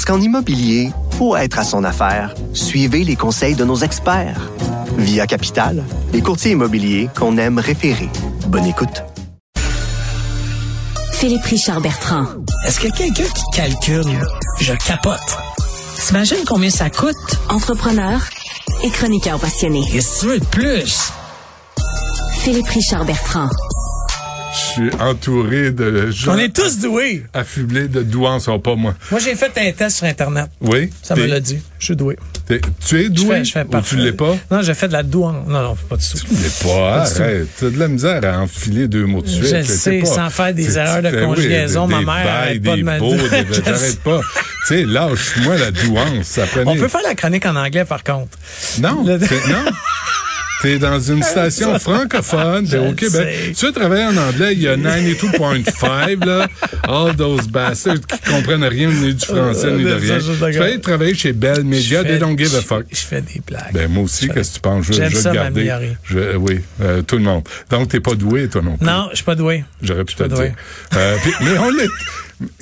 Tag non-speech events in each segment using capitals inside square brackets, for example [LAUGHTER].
Parce qu'en immobilier, pour être à son affaire, suivez les conseils de nos experts. Via Capital, les courtiers immobiliers qu'on aime référer. Bonne écoute. Philippe Richard Bertrand. Est-ce que quelqu'un qui calcule, je capote. T'imagines combien ça coûte? Entrepreneur et chroniqueur passionné. Et si tu veux de plus? Philippe Richard Bertrand. Je suis entouré de gens On est tous doués. affublés de douances, oh, pas moi. Moi, j'ai fait un test sur Internet. Oui? Ça me l'a dit. Je suis doué. Tu es Je doué fais, je fais ou parfait. tu l'es pas? Non, j'ai fait de la douane. Non, non, pas du tout. Tu l'es pas, arrête. T'as de la misère à enfiler deux mots de suite. Je le sais, pas- sans faire des tu- erreurs de tu fais, oui, conjugaison, des ma mère arrête pas de me Je J'arrête pas. Tu sais, lâche-moi la douance. Ça [LAUGHS] prenait... On peut faire la chronique en anglais, par contre. Non, Le- non. [LAUGHS] T'es dans une [LAUGHS] station francophone, t'es au Québec. Tu veux travailler en anglais, il y a 92.5, là. All those bastards qui comprennent rien ni du français ni de Euh, rien. Tu vas aller travailler chez Bell Media, they don't give a je- fuck. Je fais des blagues. Ben, moi aussi, qu'est-ce que tu penses? Je, vais ça te garder. m'améliorer. Je, oui, euh, tout le monde. Donc, t'es pas doué, toi non plus. Non, je suis pas doué. J'aurais pu te le dire. Euh, mais on l'est.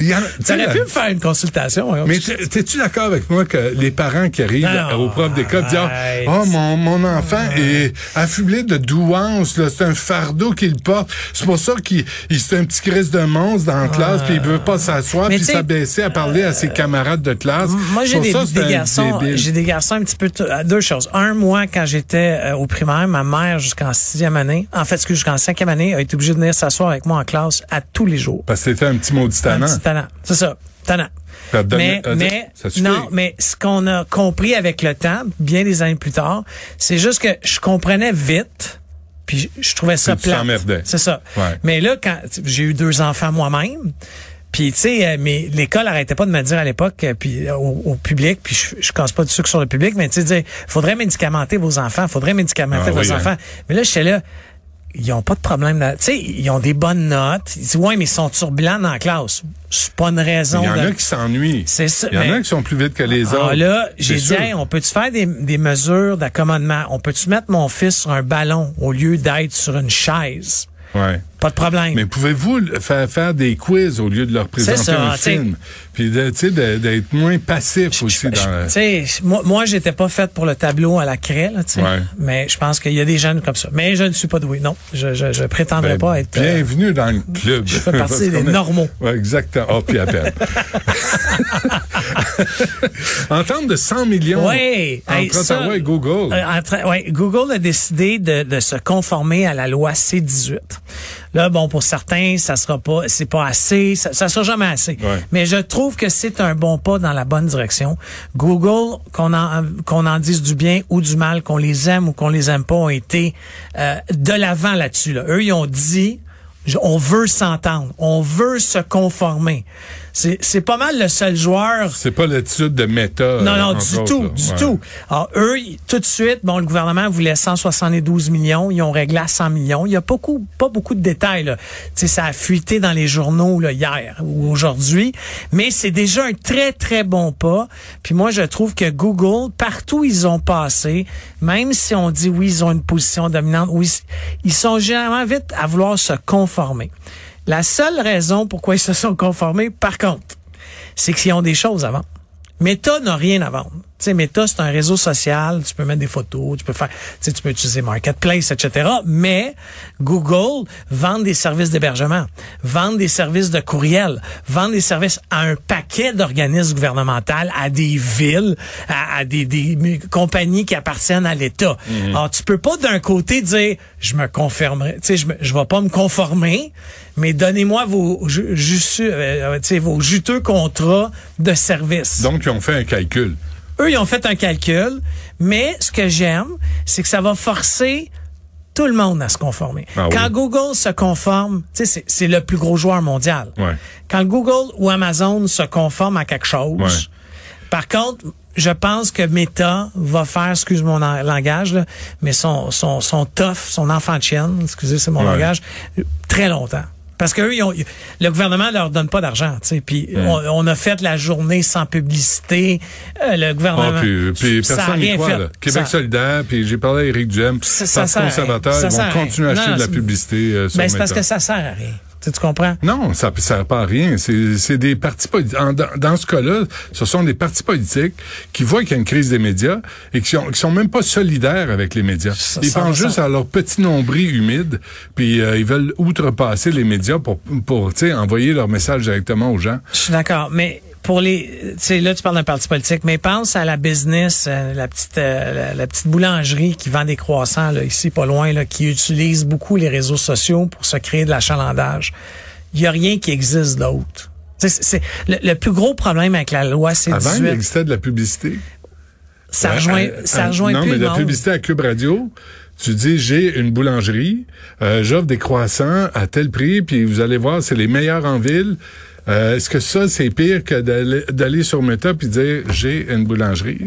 Il y en a- T'aurais pu me faire une consultation. hein. mais t'es- t'es-tu d'accord avec moi que les parents qui arrivent Non, non, au prof d'école disent arrête. Oh, mon, mon enfant est affublé de douance, c'est un fardeau qu'il porte. C'est pour ça qu'il il- c'est un petit crise de monstre dans la classe, puis il veut pas s'asseoir, puis s'abaisser à parler à ses camarades de classe. Moi, j'ai des, garçons, j'ai des garçons un petit peu euh, deux choses. Un, moi, quand j'étais euh, au primaire, ma mère jusqu'en sixième année, en fait, jusqu'en cinquième année, a été obligée de venir s'asseoir avec moi en classe à tous les jours. Parce que c'était un petit maudit Talent. petit talent. C'est ça. Talent. Ça Mais, mais, ça non, mais ce qu'on a compris avec le temps, bien des années plus tard, c'est juste que je comprenais vite, puis je, je trouvais ça t'emmerdais. C'est ça. Ouais. Mais là, quand j'ai eu deux enfants moi-même, puis tu sais, euh, mais l'école arrêtait pas de me dire à l'époque, euh, puis euh, au, au public, puis je, je casse pas du sucre sur le public, mais tu sais, faudrait médicamenter vos enfants, faudrait médicamenter Ah vos oui, hein. enfants. Mais là, j'étais là. Ils ont pas de problème. Tu sais, ils ont des bonnes notes. Ils disent, ouais, mais ils sont turbulents dans la classe. C'est pas une raison. Il y en de- a qui s'ennuient. C'est ça, Il y en a qui sont plus vite que les ah, autres. là, j'ai dit, hey, on peut-tu faire des, des mesures d'accommodement? On peut-tu mettre mon fils sur un ballon au lieu d'être sur une chaise? Ouais. Pas de problème. Mais pouvez-vous faire, faire des quiz au lieu de leur présenter ça, un film? Puis d'être moins passif aussi Je- dans la- tu sais, moi, moi j'étais pas faite pour le tableau à la craie, là, tu sais. Ouais. Mais je pense qu'il y a des jeunes comme ça. Mais je ne suis pas doué. Non, je, je, je prétendrai Ben, pas être. euh, Bienvenue dans le club. je fais partie [LAUGHS] des normaux. Ouais, exactement. Oh, puis à peine. [LAUGHS] en termes de 100 millions Ouais. entre Hey, ça, Ottawa et Google. Euh, entre- ouais, Google a décidé de, de se conformer à la loi C-18. Là, bon, pour certains, ça sera pas, c'est pas assez, ça, ça sera jamais assez. Ouais. Mais je trouve que c'est un bon pas dans la bonne direction. Google, qu'on en, qu'on en dise du bien ou du mal, qu'on les aime ou qu'on les aime pas, ont été euh, de l'avant là-dessus. Là. Eux, ils ont dit, on veut s'entendre, on veut se conformer. C'est, pas mal le seul joueur C'est pas l'attitude de méta. non, euh, non, entre du autres, tout, là. du Ouais. tout. Alors, eux, tout de suite, bon, le gouvernement voulait 172 millions, ils ont réglé à 100 millions. Il y a beaucoup, pas beaucoup de détails, là. Tu sais, ça a fuité dans les journaux, là, hier ou aujourd'hui. Mais c'est déjà un très, très bon pas. Puis moi, je trouve que Google, partout où ils ont passé, même si on dit oui, ils ont une position dominante, oui, ils sont généralement vite à vouloir se conformer. La seule raison pourquoi ils se sont conformés, par contre, c'est qu'ils ont des choses à vendre. Meta n'a rien à vendre. Tu sais, Meta, c'est un réseau social, tu peux mettre des photos, tu peux faire, tu sais, tu peux utiliser Marketplace, etc. Mais Google vend des services d'hébergement, vend des services de courriel, vend des services à un paquet d'organismes gouvernementaux, à des villes, à, à des, compagnies qui appartiennent à l'État. Alors, tu peux pas d'un côté dire, je me conformerai, tu sais, je, je vais pas me conformer, mais donnez-moi vos, ju- ju- euh, tu sais, vos juteux contrats de services. Donc, ils ont fait un calcul. Eux, ils ont fait un calcul, mais ce que j'aime, c'est que ça va forcer tout le monde à se conformer. Ah oui. Quand Google se conforme, tu sais, c'est- le plus gros joueur mondial. Ouais. Quand Google ou Amazon se conforment à quelque chose, Ouais. Par contre, je pense que Meta va faire, excuse mon langage, là, mais son, son, son tough, son enfant de chienne, excusez, c'est mon Ouais. langage, très longtemps. Parce que eux, ils ont, le gouvernement leur donne pas d'argent, tu sais. Puis Hmm. on, on a fait la journée sans publicité. Euh, le gouvernement, Ah, puis, ça personne n'y croit. fait. là. Québec Ça- solidaire, puis j'ai parlé à Éric Duhem, Ça- ça rien. conservateur, Ça ils vont continuer à acheter de la publicité euh, sur Ben, c'est parce que ça sert à rien. Tu, comprends? Non, ça ne sert pas à rien. C'est des partis politiques. Dans, dans ce cas-là, ce sont des partis politiques qui voient qu'il y a une crise des médias et qui sont, qui sont même pas solidaires avec les médias. Ça, ils ça, pensent ça. juste à leur petit nombril humide, puis euh, ils veulent outrepasser les médias pour, pour envoyer leur message directement aux gens. Je suis d'accord, mais pour les, tu sais, là tu parles d'un parti politique, mais pense à la business, euh, la petite, euh, la, la petite boulangerie qui vend des croissants là, ici pas loin, là, qui utilise beaucoup les réseaux sociaux pour se créer de l'achalandage. Il y a rien qui existe d'autre. C'est, c'est- le, le plus gros problème avec la loi, c'est Avant, 18. il existait de la publicité. Ça Ouais, rejoint, euh, ça euh, rejoint Non, plus mais le la monde. publicité à Cube Radio, tu dis j'ai une boulangerie, euh, j'offre des croissants à tel prix, puis vous allez voir, c'est les meilleurs en ville. Euh, Est-ce que ça, c'est pire que d'aller d'aller sur Meta puis dire j'ai une boulangerie?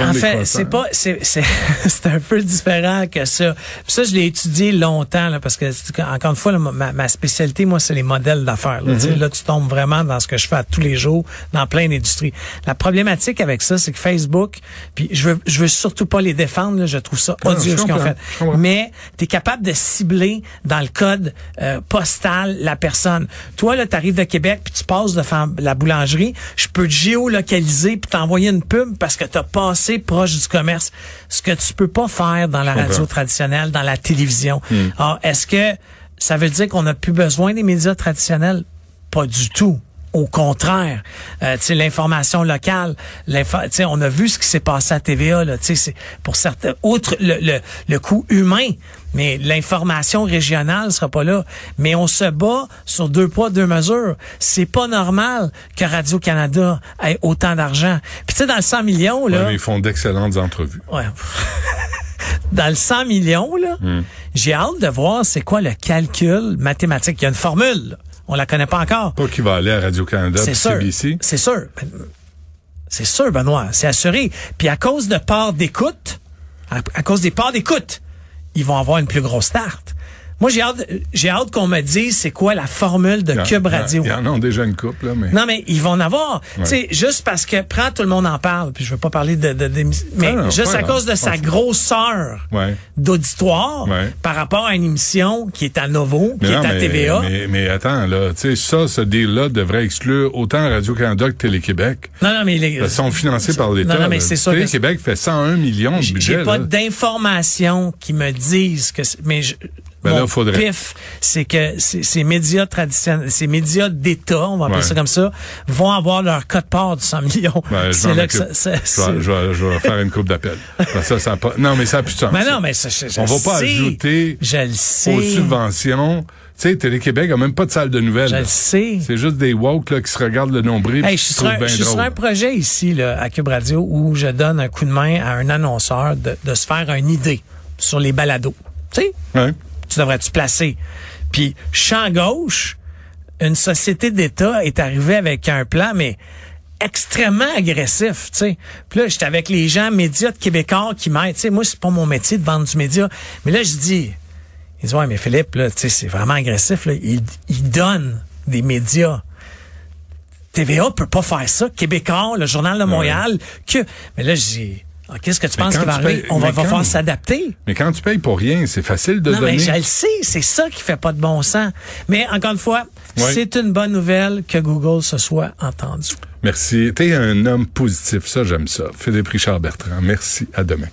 en fait, c'est pas, c'est, c'est, [LAUGHS] c'est un peu différent que ça. Puis ça, je l'ai étudié longtemps, là, parce que encore une fois, là, ma, ma spécialité, moi, c'est les modèles d'affaires. Là, Tu sais, là, tu tombes vraiment dans ce que je fais à tous les jours dans plein d'industries. La problématique avec ça, c'est que Facebook, puis je veux, je veux surtout pas les défendre. Là, je trouve ça Non, odieux ce qu'ils ont fait. Mais tu es capable de cibler dans le code euh, postal la personne. Toi, là, tu arrives de Québec, puis tu passes devant la boulangerie, je peux te géolocaliser puis t'envoyer une pub parce que tu as passé proche du commerce. Ce que tu peux pas faire dans la radio traditionnelle, dans la télévision. Hmm. Alors, est-ce que ça veut dire qu'on n'a plus besoin des médias traditionnels? Pas du tout. Au contraire, euh, l'information locale, on a vu ce qui s'est passé à TVA là, c'est pour certains outre le, le, le coût humain, mais l'information régionale sera pas là, mais on se bat sur deux poids deux mesures. C'est pas normal que Radio Canada ait autant d'argent. Puis tu sais dans le 100 millions Ouais, là, mais ils font d'excellentes entrevues. Ouais. [LAUGHS] Dans le 100 millions, là, Hmm. j'ai hâte de voir c'est quoi le calcul mathématique. Il y a une formule. là. On la connaît pas encore. Pas qu'ils vont aller à Radio-Canada C'est sûr. C'est sûr. C'est sûr, Benoît. C'est assuré. Puis à cause de parts d'écoute, à, à cause des parts d'écoute, ils vont avoir une plus grosse start. Moi, j'ai hâte, j'ai hâte qu'on me dise c'est quoi la formule de Cube Radio. Il y en a déjà une couple, là, mais. Non, mais ils vont en avoir. Tu sais, juste parce que, prends tout le monde en parle, puis je veux pas parler de, de, mais Ah non, juste à cause de sa grosseur Ouais. d'auditoire Ouais. par rapport à une émission qui est à Novo, qui Mais est non, à mais, TVA. Mais, mais attends, là, tu sais, ça, ce deal-là devrait exclure autant Radio-Canada que Télé-Québec. non, non, mais les, Ils sont financés par l'État. Non, non, mais c'est que- Télé-Québec fait 101 millions de budget. j'ai pas d'informations qui me disent que, mais je, Ben mon là, faudrait. pif, c'est que ces médias traditionnels, ces médias d'État, on va appeler Ouais. ça comme ça, vont avoir leur code part du 100 millions. Je c'est là que ça, ça- je, vais, je vais- je vais faire une coupe d'appel. Ben, [LAUGHS] ça, ça pas... Non, mais ça a plus de sens. Mais ça. non, mais ça, je, je On va pas sais. ajouter Je le sais. aux subventions. Tu sais, Télé-Québec a même pas de salle de nouvelles. Je le sais. C'est juste des woke là, qui se regardent le nombril. Hey, je suis sur, un, je sur projet ici là, à Cube Radio où je donne un coup de main à un annonceur de, de se faire une idée sur les balados. Tu sais, Ouais. Tu devrais te placer? Puis champ gauche, une société d'État est arrivée avec un plan, mais extrêmement agressif, tu sais. Puis là, j'étais avec les gens médias de Québécois qui m'aident. Tu sais, moi, c'est pas mon métier de vendre du média. Mais là, je dis, ils disent, ouais, mais Philippe, là, tu sais, c'est vraiment agressif, là. Il, il donne des médias. TVA peut pas faire ça. Québécois, le Journal de Montréal, que... Mais là, je dis, ah, qu'est-ce que tu Mais penses qui va arriver? On va, falloir s'adapter. Mais quand tu payes pour rien, c'est facile de Non, donner. mais je le sais, c'est ça qui fait pas de bon sens. Mais encore une fois, c'est une bonne nouvelle que Google se soit entendu. Merci. T'es un homme positif. Ça, j'aime ça. Philippe Richard Bertrand. Merci. À demain.